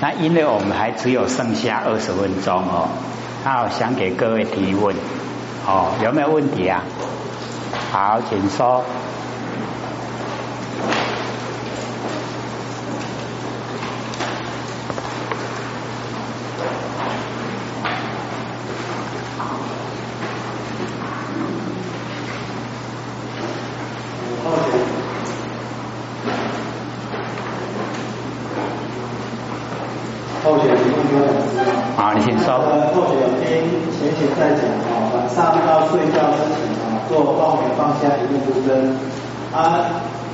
那因为我们还只有剩下二十分钟哦，那我想给各位提问哦，有没有问题啊？好，请说。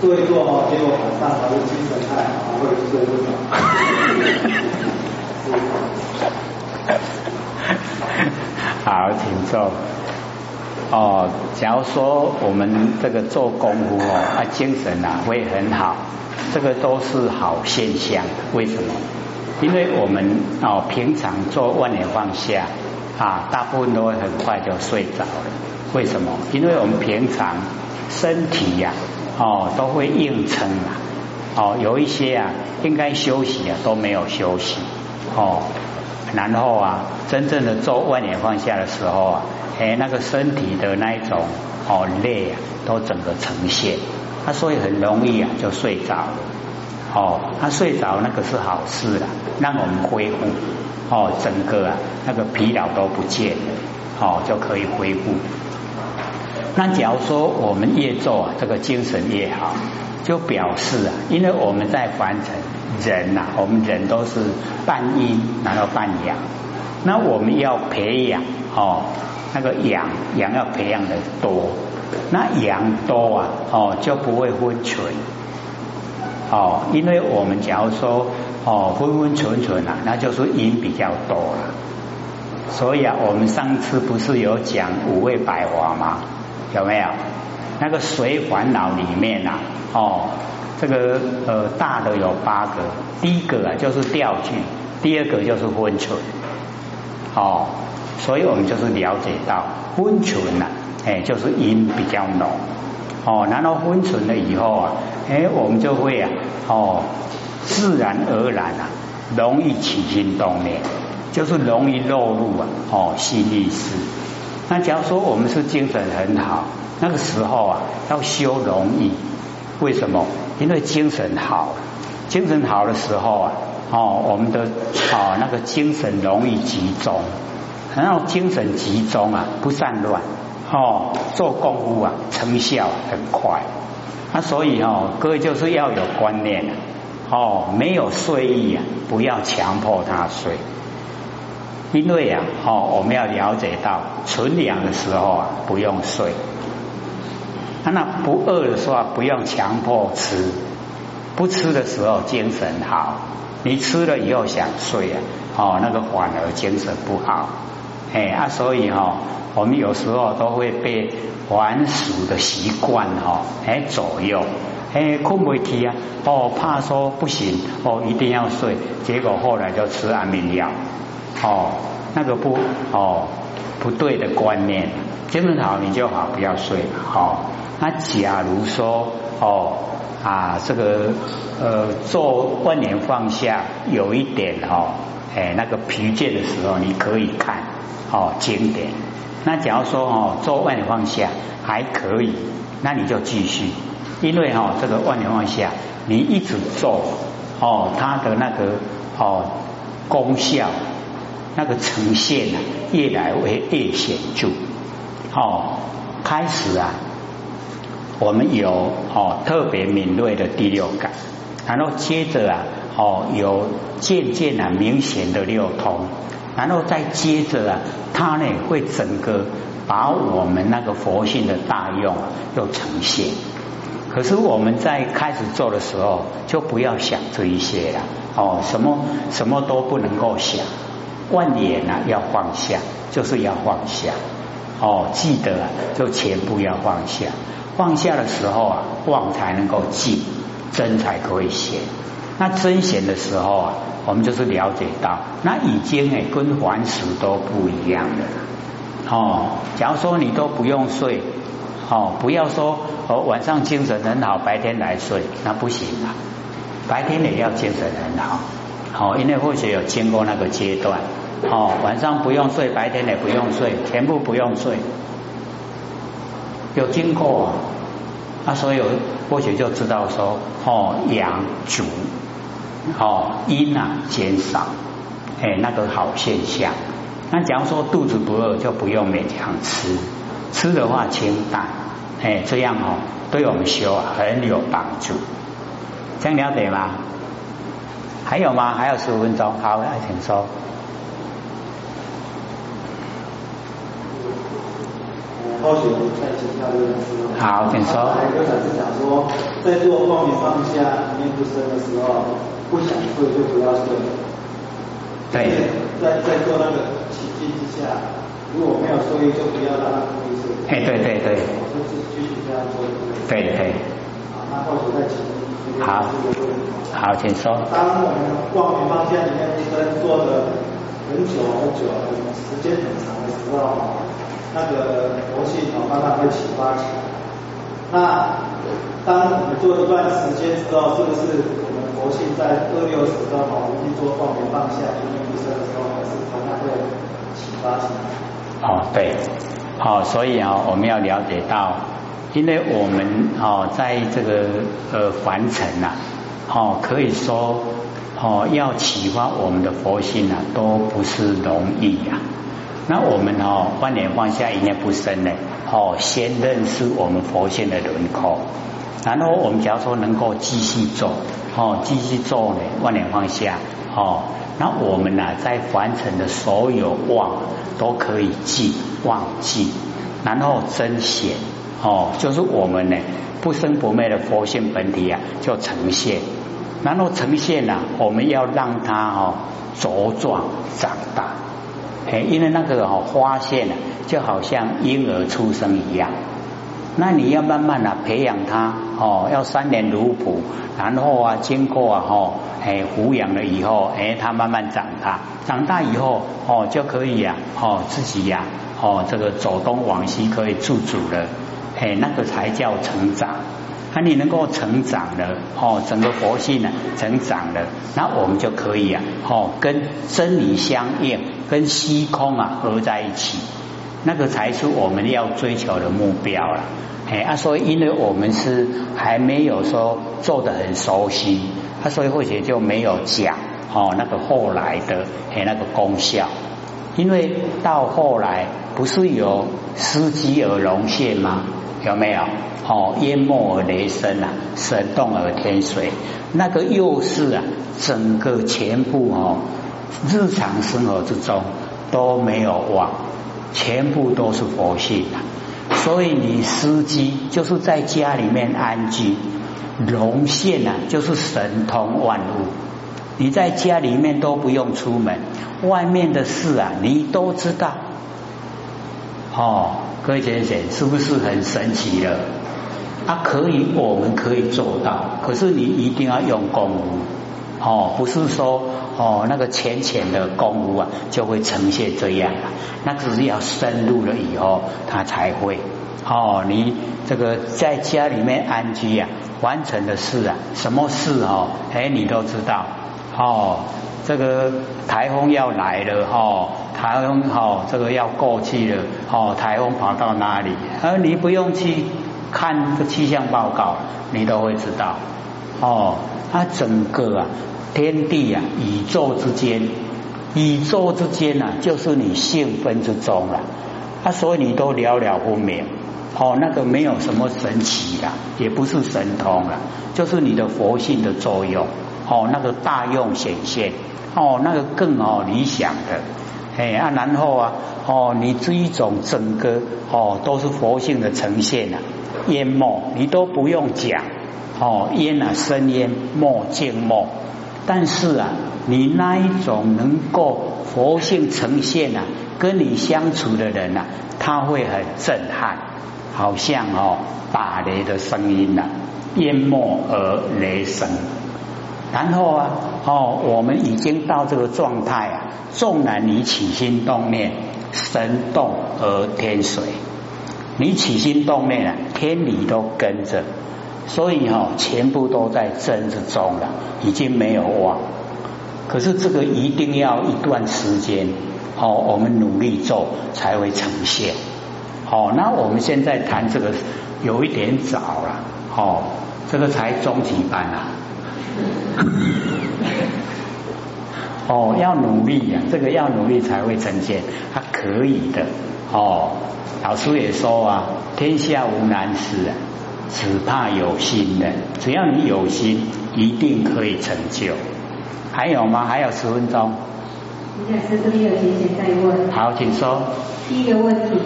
对做哦，结果晚上还是精神太好，好，请坐。哦，假如说我们这个做功夫哦，啊，精神啊会很好，这个都是好现象。为什么？因为我们哦平常做万年放下啊，大部分都会很快就睡着了。为什么？因为我们平常身体呀。哦，都会硬撑啊！哦，有一些啊，应该休息啊，都没有休息哦。然后啊，真正的做万年放下的时候啊，哎，那个身体的那一种哦累啊，都整个呈现，他所以很容易啊就睡着了。哦，他睡着那个是好事了，让我们恢复哦，整个啊那个疲劳都不见了，哦就可以恢复。那假如说我们越做啊这个精神越好，就表示啊，因为我们在凡尘人呐，我们人都是半阴然后半阳，那我们要培养哦，那个阳阳要培养的多，那阳多啊哦就不会昏沉哦，因为我们假如说哦昏昏沉沉啊，那就是阴比较多了，所以啊，我们上次不是有讲五味百花吗？有没有？那个水烦恼里面呐？哦，这个呃大的有八个，第一个啊就是掉去，第二个就是昏沉，哦，所以我们就是了解到昏沉呐，哎，就是阴比较浓，哦，然后昏沉了以后啊，哎，我们就会啊，哦，自然而然啊，容易起心动念，就是容易落入啊，哦，心意识。那假如说我们是精神很好，那个时候啊，要修容易，为什么？因为精神好，精神好的时候啊，哦，我们的哦那个精神容易集中，然后精神集中啊，不散乱，哦，做功夫啊，成效很快。那所以哦，各位就是要有观念哦，没有睡意啊，不要强迫他睡。因为啊，哦，我们要了解到纯凉的时候啊，不用睡；那不饿的时候不用强迫吃；不吃的时候精神好，你吃了以后想睡啊，哦，那个反而精神不好。哎啊，所以哈，我们有时候都会被玩俗的习惯哈，哎左右，哎困不起啊，哦怕说不行，哦一定要睡，结果后来就吃安眠药。哦，那个不哦不对的观念，精神好你就好，不要睡好。那假如说哦啊这个呃做万年放下有一点哈哎那个疲倦的时候，你可以看哦经典。那假如说哦做万年放下还可以，那你就继续，因为哈这个万年放下你一直做哦它的那个哦功效。那个呈现啊，越来越越显著。哦，开始啊，我们有哦特别敏锐的第六感，然后接着啊，哦有渐渐啊明显的六通，然后再接着啊，它呢会整个把我们那个佛性的大用又呈现。可是我们在开始做的时候，就不要想这一些了。哦，什么什么都不能够想。万年啊，要放下，就是要放下哦。记得啊，就全部要放下。放下的时候啊，望才能够静，真才可以显。那真显的时候啊，我们就是了解到，那已经哎跟凡俗都不一样的哦。假如说你都不用睡哦，不要说哦晚上精神很好，白天来睡那不行啊。白天也要精神很好。哦，因为或许有经过那个阶段，哦，晚上不用睡，白天也不用睡，全部不用睡，有经过啊，啊，所以或许就知道说，哦，阳足，哦，阴啊减少，哎，那个好现象。那假如说肚子不饿，就不用勉强吃，吃的话清淡，哎，这样哦，对我们修很有帮助。这样了解吗？还有吗？还有十五分钟，好，来请说。好，请说。还有一个是讲说，在做光明放下、念不生的时候，不想睡就不要睡。对。在在做那个情境之下，如果没有睡意，就不要让它空睡。哎，对对对。就是继续这样做。对对。啊，那或许在请。好，好，请说。当我们光明方向里面一个人坐的很久很久，时间很长的时候，那个佛性哦慢慢会启发起来。那当我们做一段时间之后，是不是我们佛性在二六时候哦，我们去做光明放下一念一生的时候，还是同样会启发起来？哦，对，好，所以啊，我们要了解到。因为我们哦，在这个呃凡尘呐，哦可以说哦要启发我们的佛性啊，都不是容易呀。那我们哦万年放下一念不生呢，哦先认识我们佛性的轮廓，然后我们假如说能够继续做，哦继续做呢万年放下，哦那我们呢在凡尘的所有妄都可以记忘记，然后真显。哦，就是我们呢不生不灭的佛性本体啊，就呈现，然后呈现呐，我们要让它哦茁壮长大，哎，因为那个哦花现啊，就好像婴儿出生一样，那你要慢慢的培养它哦，要三年如哺，然后啊经过啊哦哎抚养了以后，哎它慢慢长大，长大以后哦就可以呀哦自己呀哦这个走东往西可以自主了。哎，那个才叫成长。那你能够成长了，哦，整个佛性呢成长了，那我们就可以啊，哦，跟真理相应，跟虚空啊合在一起，那个才是我们要追求的目标了。哎，啊，所以因为我们是还没有说做的很熟悉，啊，所以或许就没有讲哦那个后来的哎那个功效，因为到后来不是有司机而龙现吗？有没有？哦，淹没而雷声啊，神动而天水，那个又是啊，整个全部哦，日常生活之中都没有忘，全部都是佛性啊。所以你司机就是在家里面安居，龙现啊，就是神通万物。你在家里面都不用出门，外面的事啊，你都知道。哦。各位先生，是不是很神奇了？啊，可以，我们可以做到。可是你一定要用功夫，哦，不是说哦那个浅浅的功夫啊就会呈现这样啊。那只是要深入了以后，他才会。哦，你这个在家里面安居啊，完成的事啊，什么事哦？哎，你都知道。哦，这个台风要来了哈。台风哦，这个要过去了，哦，台风跑到哪里？而你不用去看个气象报告，你都会知道。哦，它整个啊，天地啊，宇宙之间，宇宙之间呐，就是你性分之中了。啊，所以你都了了分明。哦，那个没有什么神奇的，也不是神通了，就是你的佛性的作用。哦，那个大用显现。哦，那个更哦理想的。哎啊，然后啊，哦，你这一种整个哦都是佛性的呈现啊，烟墨你都不用讲哦，烟啊生烟，墨静墨，但是啊，你那一种能够佛性呈现啊，跟你相处的人呐，他会很震撼，好像哦打雷的声音呐，淹没而雷声。然后啊，哦，我们已经到这个状态啊，纵然你起心动念，神动而天随，你起心动念啊，天理都跟着，所以哈，全部都在真之中了，已经没有妄。可是这个一定要一段时间哦，我们努力做才会呈现。哦，那我们现在谈这个有一点早了，哦，这个才中级班啊。哦，要努力呀，这个要努力才会呈现，他可以的。哦，老师也说啊，天下无难事啊，只怕有心人。只要你有心，一定可以成就。还有吗？还有十分钟。李老师这边有闲闲在问。好，请说。第一个问题，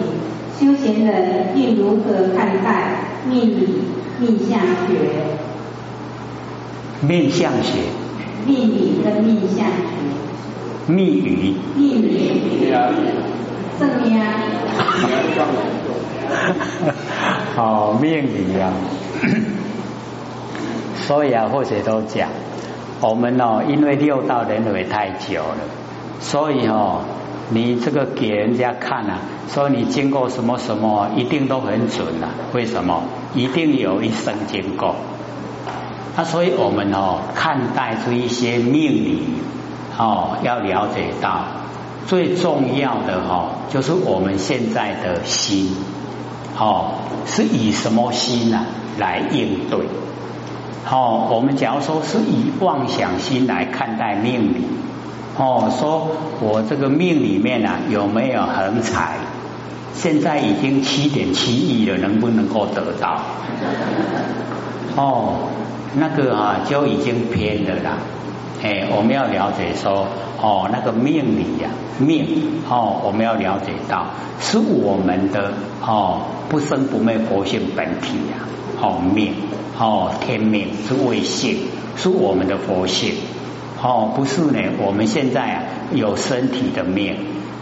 修闲人应如何看待命理命相学？面相学。命理跟命相学。密语。命理。正面。好，命理啊。所以啊，或者都讲，我们哦，因为六道轮回太久了，所以哦，你这个给人家看啊，说你经过什么什么，一定都很准啊。为什么？一定有一生经过。那所以我们哦，看待这一些命理哦，要了解到最重要的哈，就是我们现在的心哦，是以什么心呢来应对？哦，我们假如说是以妄想心来看待命理，哦，说我这个命里面啊有没有横财？现在已经七点七亿了，能不能够得到？哦，那个啊就已经偏了啦。哎，我们要了解说，哦，那个命理呀，命哦，我们要了解到是我们的哦不生不灭佛性本体呀，哦命。哦，天命是为性，是我们的佛性。哦，不是呢，我们现在啊有身体的命，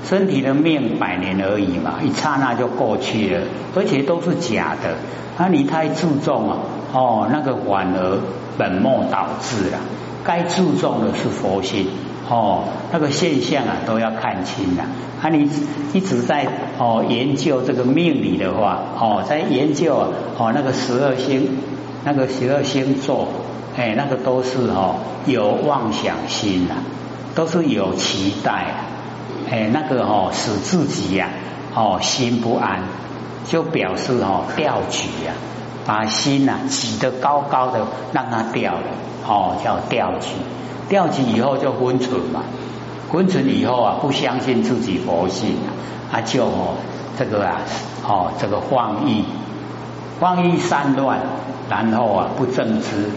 身体的命百年而已嘛，一刹那就过去了，而且都是假的。那你太注重啊，哦，那个反而本末倒置了。该注重的是佛性。哦，那个现象啊都要看清了。啊，你一直在哦研究这个命理的话，哦，在研究哦那个十二星。那个十二星座，哎，那个都是哦有妄想心呐，都是有期待，哎，那个哦使自己呀哦心不安，就表示哦吊举呀，把心呐挤得高高的，让它掉了，哦叫吊起，吊起以后就昏沉嘛，昏沉以后啊不相信自己佛性啊，就哦这个啊哦这个妄意，妄意散乱。然后啊，不正知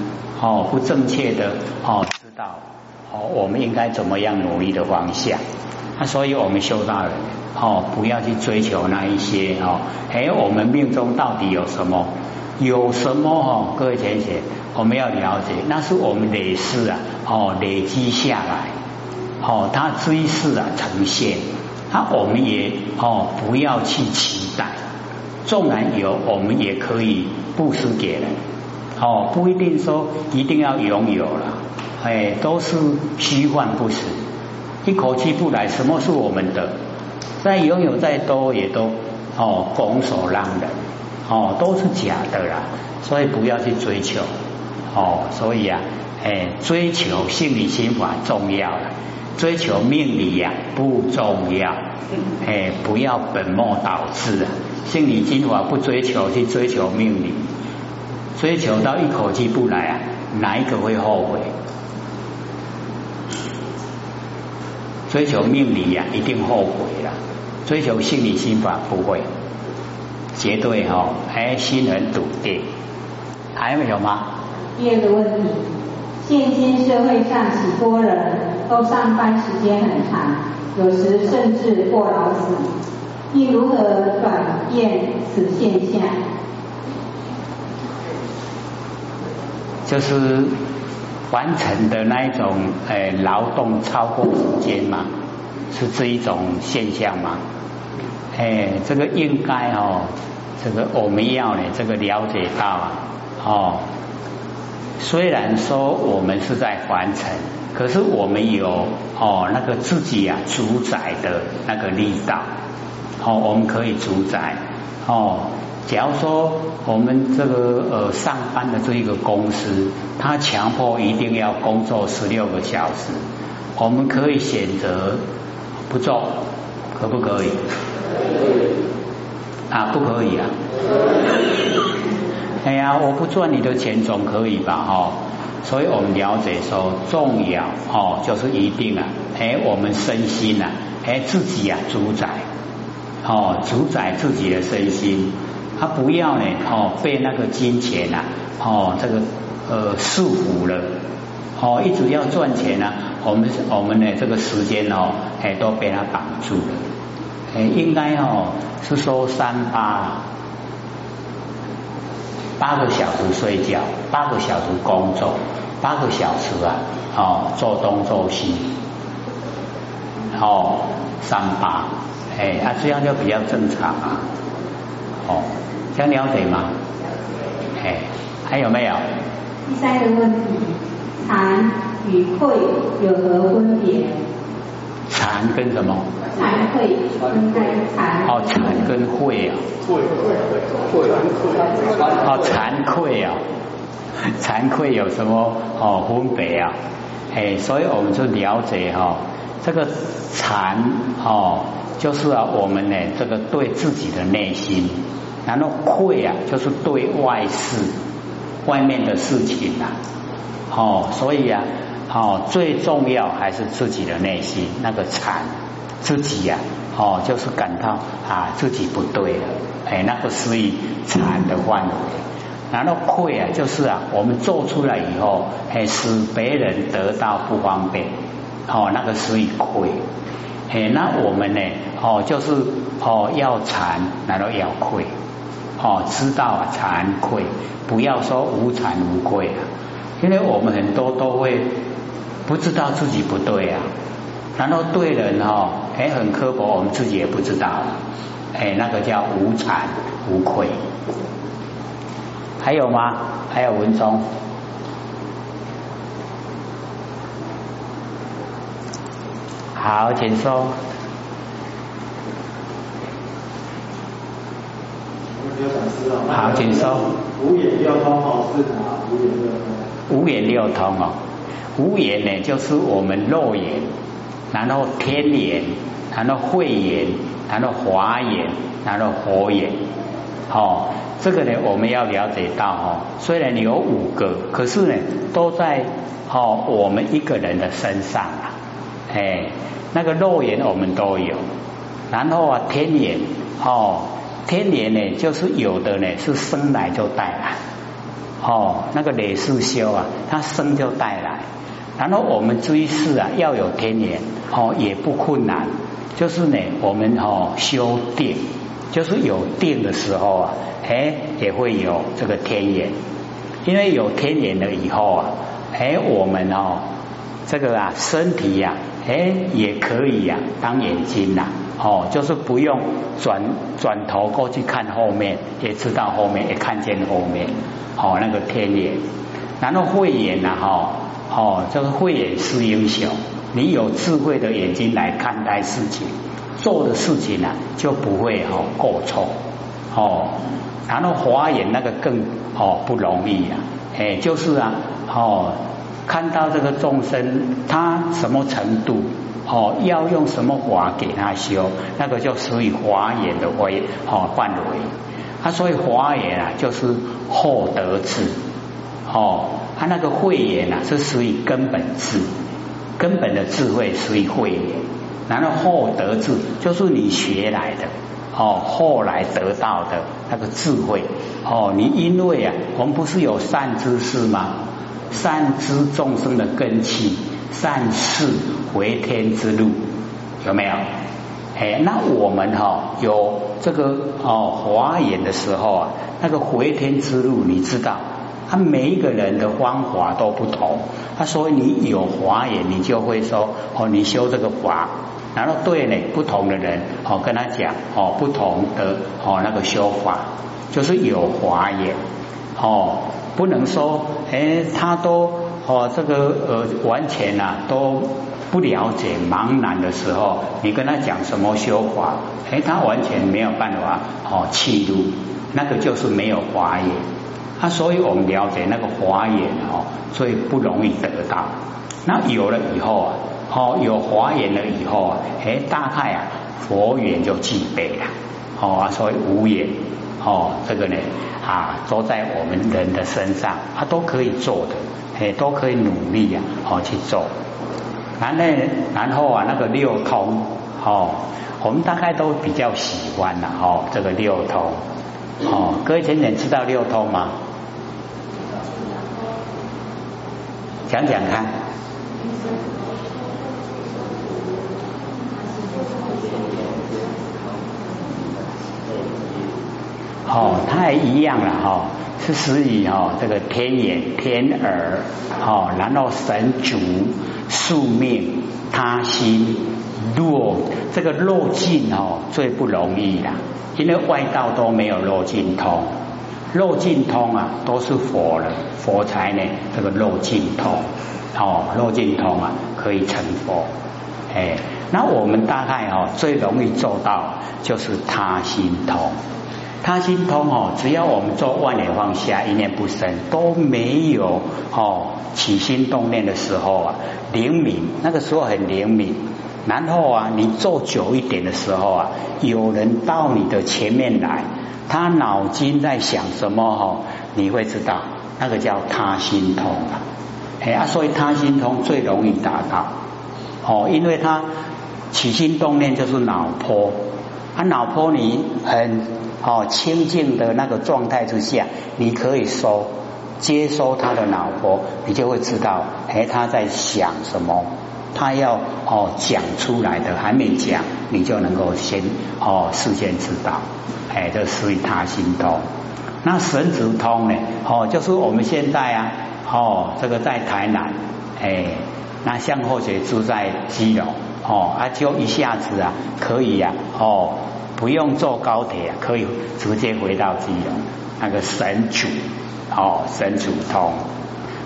哦，不正确的哦，知道哦，我们应该怎么样努力的方向。那所以我们修道人哦，不要去追求那一些哦，哎，我们命中到底有什么？有什么哈？各位同学，我们要了解，那是我们累世啊哦累积下来哦，它追世啊呈现，那我们也哦不要去期待。纵然有，我们也可以布施给人，哦，不一定说一定要拥有了，哎，都是虚幻不实，一口气不来，什么是我们的？再拥有再多，也都哦拱手让人，哦，都是假的啦，所以不要去追求，哦，所以啊，哎，追求心理心法重要了，追求命理呀不重要，哎，不要本末倒置啊。心理心法不追求，去追求命理，追求到一口气不来啊，哪一个会后悔？追求命理呀，一定后悔了；追求心理心法不会，绝对哈，哎，心很笃定。还有吗？第二个问题，现今社会上许多人都上班时间很长，有时甚至过劳死。应如何转变此现象？就是完成的那一种，诶，劳动超过时间嘛，是这一种现象嘛？哎，这个应该哦，这个我们要呢，这个了解到啊，哦，虽然说我们是在完成，可是我们有哦那个自己啊主宰的那个力道。哦，我们可以主宰哦。假如说我们这个呃上班的这一个公司，他强迫一定要工作十六个小时，我们可以选择不做，可不可以？啊，不可以啊！哎呀，我不赚你的钱总可以吧？哈，所以我们了解说，重要哦，就是一定啊，哎，我们身心呐，哎，自己啊主宰，哦，主宰自己的身心，他不要呢，哦，被那个金钱呐，哦，这个呃束缚了，哦，一直要赚钱呢，我们我们的这个时间哦，哎，都被他绑住了，哎，应该哦是说三八。八个小时睡觉，八个小时工作，八个小时啊，哦，做东做西，哦，三八，哎，啊，这样就比较正常啊，哦，这样了解吗？哎，还有没有？第三个问题，惭与愧有何分别？惭跟什么？惭愧分开惭。哦，惭跟愧啊。愧愧愧愧。哦，惭愧啊，惭愧有什么哦分别啊？哎，所以我们就了解哈，这个惭哦，就是啊我们呢这个对自己的内心，然后愧啊就是对外事、外面的事情呐。哦，所以啊。哦，最重要还是自己的内心那个惨，自己呀，哦，就是感到啊自己不对了，哎，那个是以惨的范围。然后愧啊，就是啊，我们做出来以后，哎，使别人得到不方便，哦，那个是以愧。哎，那我们呢，哦，就是哦要惭，然后要愧，哦，知道啊惭愧，不要说无惭无愧啊，因为我们很多都会。不知道自己不对啊，然后对人哦，哎，很刻薄，我们自己也不知道，哎，那个叫无惭无愧。还有吗？还有文中，好，请说。好，请说。五眼六通哦，是哪五眼六通？五眼六通哦。五眼呢，就是我们肉眼，然后天眼，然后慧眼，然后华眼，然后佛眼。哦，这个呢，我们要了解到哦，虽然有五个，可是呢，都在哦我们一个人的身上啊。哎，那个肉眼我们都有，然后啊天眼，哦天眼呢，就是有的呢是生来就带来，哦那个累世修啊，他生就带来。然后我们追世啊，要有天眼哦，也不困难。就是呢，我们哦修定，就是有定的时候啊，哎也会有这个天眼。因为有天眼了以后啊，哎我们哦这个啊身体呀，哎也可以呀当眼睛呐，哦就是不用转转头过去看后面，也知道后面，也看见后面，哦那个天眼。然后慧眼呐，哈。哦，这个慧眼识英雄，你有智慧的眼睛来看待事情，做的事情呢就不会哦过错哦。然后华眼那个更哦不容易呀，哎就是啊哦看到这个众生他什么程度哦要用什么法给他修，那个就属于华眼的围哦范围。他所以华眼啊就是厚德智哦。他那个慧眼呐，是属于根本智，根本的智慧属于慧眼，然后后得智就是你学来的哦，后来得到的那个智慧哦，你因为啊，我们不是有善知识吗？善知众生的根器，善事回天之路有没有？哎，那我们哈有这个哦华严的时候啊，那个回天之路你知道？他每一个人的方法都不同，他说你有华严，你就会说哦，你修这个法，然后对呢不同的人哦跟他讲哦不同的哦那个修法，就是有华严哦，不能说哎他都哦这个呃完全呐都不了解茫然的时候，你跟他讲什么修法，哎他完全没有办法哦气入，那个就是没有华眼。啊，所以我们了解那个华眼哦，所以不容易得到。那有了以后啊，哦，有华严了以后啊，哎，大概啊，佛缘就具备了，哦啊，所以无缘，哦，这个呢啊，都在我们人的身上，他都可以做的，哎，都可以努力呀，哦去做。然后，然后啊，那个六通，哦，我们大概都比较喜欢了，哦，这个六通，哦，各位浅浅知道六通吗？讲讲看。哦，它也一样了哈，是属于哈这个天眼、天耳，哦，然后神足、宿命、他心、落这个落尽哦最不容易啦，因为外道都没有落尽通，落尽通啊都是佛了，佛才呢这个落尽通，哦，落尽通啊可以成佛，哎，那我们大概哦最容易做到就是他心通。他心通哦，只要我们做万念放下，一念不生，都没有哦起心动念的时候啊，灵敏，那个时候很灵敏。然后啊，你做久一点的时候啊，有人到你的前面来，他脑筋在想什么哦，你会知道，那个叫他心通啊。哎啊，所以他心通最容易达到哦，因为他起心动念就是脑波，啊脑波你很。哦，清净的那个状态之下，你可以收接收他的脑波，你就会知道，哎，他在想什么，他要哦讲出来的还没讲，你就能够先哦事先知道，哎，这属于他心通。那神子通呢？哦，就是我们现在啊，哦，这个在台南，哎，那向后学住在基隆，哦，啊，就一下子啊，可以呀，哦。不用坐高铁，可以直接回到基隆。那个神主哦，神主通，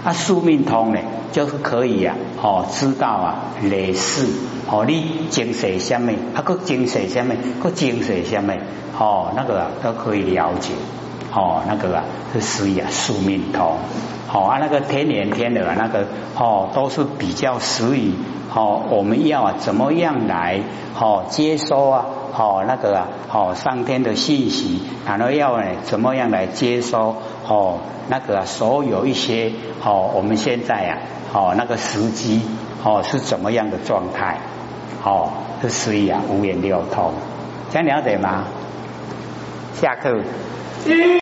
啊，宿命通呢，就是可以啊，哦，知道啊，类似哦，你精神什么，啊，个精神什么，个精神什么，哦，那个啊都可以了解。哦，那个啊，是属于啊，宿命通。哦啊，那个天年天耳那个哦，都是比较属于哦，我们要啊，怎么样来哦接收啊？哦，那个啊，哦，上天的信息，然后要呢，怎么样来接收？哦，那个啊，所有一些哦，我们现在啊，哦，那个时机哦是怎么样的状态？哦，是属于啊五眼六通，这样了解吗？下课。